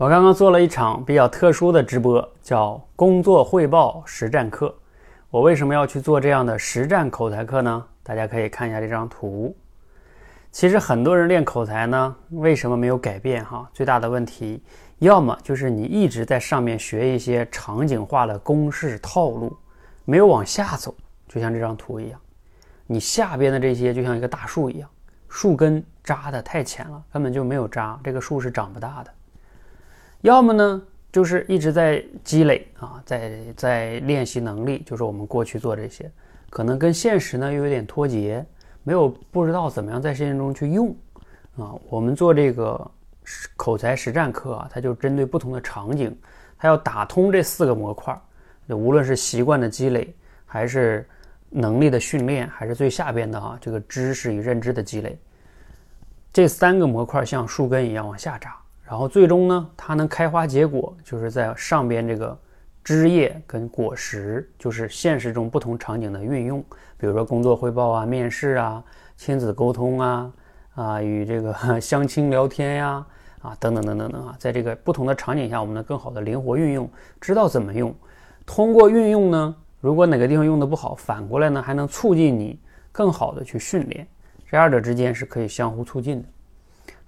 我刚刚做了一场比较特殊的直播，叫工作汇报实战课。我为什么要去做这样的实战口才课呢？大家可以看一下这张图。其实很多人练口才呢，为什么没有改变？哈，最大的问题，要么就是你一直在上面学一些场景化的公式套路，没有往下走，就像这张图一样，你下边的这些就像一个大树一样，树根扎的太浅了，根本就没有扎，这个树是长不大的。要么呢，就是一直在积累啊，在在练习能力，就是我们过去做这些，可能跟现实呢又有点脱节，没有不知道怎么样在实践中去用啊。我们做这个口才实战课啊，它就针对不同的场景，它要打通这四个模块，就无论是习惯的积累，还是能力的训练，还是最下边的啊这个知识与认知的积累，这三个模块像树根一样往下扎。然后最终呢，它能开花结果，就是在上边这个枝叶跟果实，就是现实中不同场景的运用，比如说工作汇报啊、面试啊、亲子沟通啊、啊与这个 相亲聊天呀、啊等等等等等啊，在这个不同的场景下，我们能更好的灵活运用，知道怎么用。通过运用呢，如果哪个地方用的不好，反过来呢还能促进你更好的去训练，这二者之间是可以相互促进的。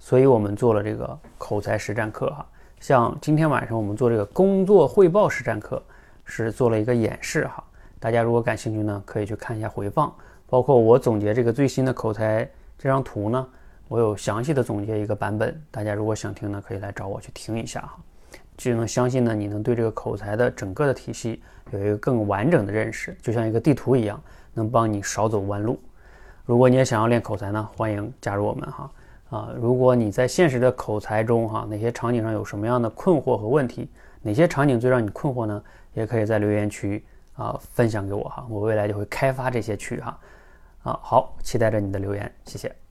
所以我们做了这个口才实战课哈，像今天晚上我们做这个工作汇报实战课，是做了一个演示哈。大家如果感兴趣呢，可以去看一下回放，包括我总结这个最新的口才这张图呢，我有详细的总结一个版本。大家如果想听呢，可以来找我去听一下哈。就能相信呢，你能对这个口才的整个的体系有一个更完整的认识，就像一个地图一样，能帮你少走弯路。如果你也想要练口才呢，欢迎加入我们哈。啊，如果你在现实的口才中，哈，哪些场景上有什么样的困惑和问题？哪些场景最让你困惑呢？也可以在留言区啊分享给我哈，我未来就会开发这些区哈。啊，好，期待着你的留言，谢谢。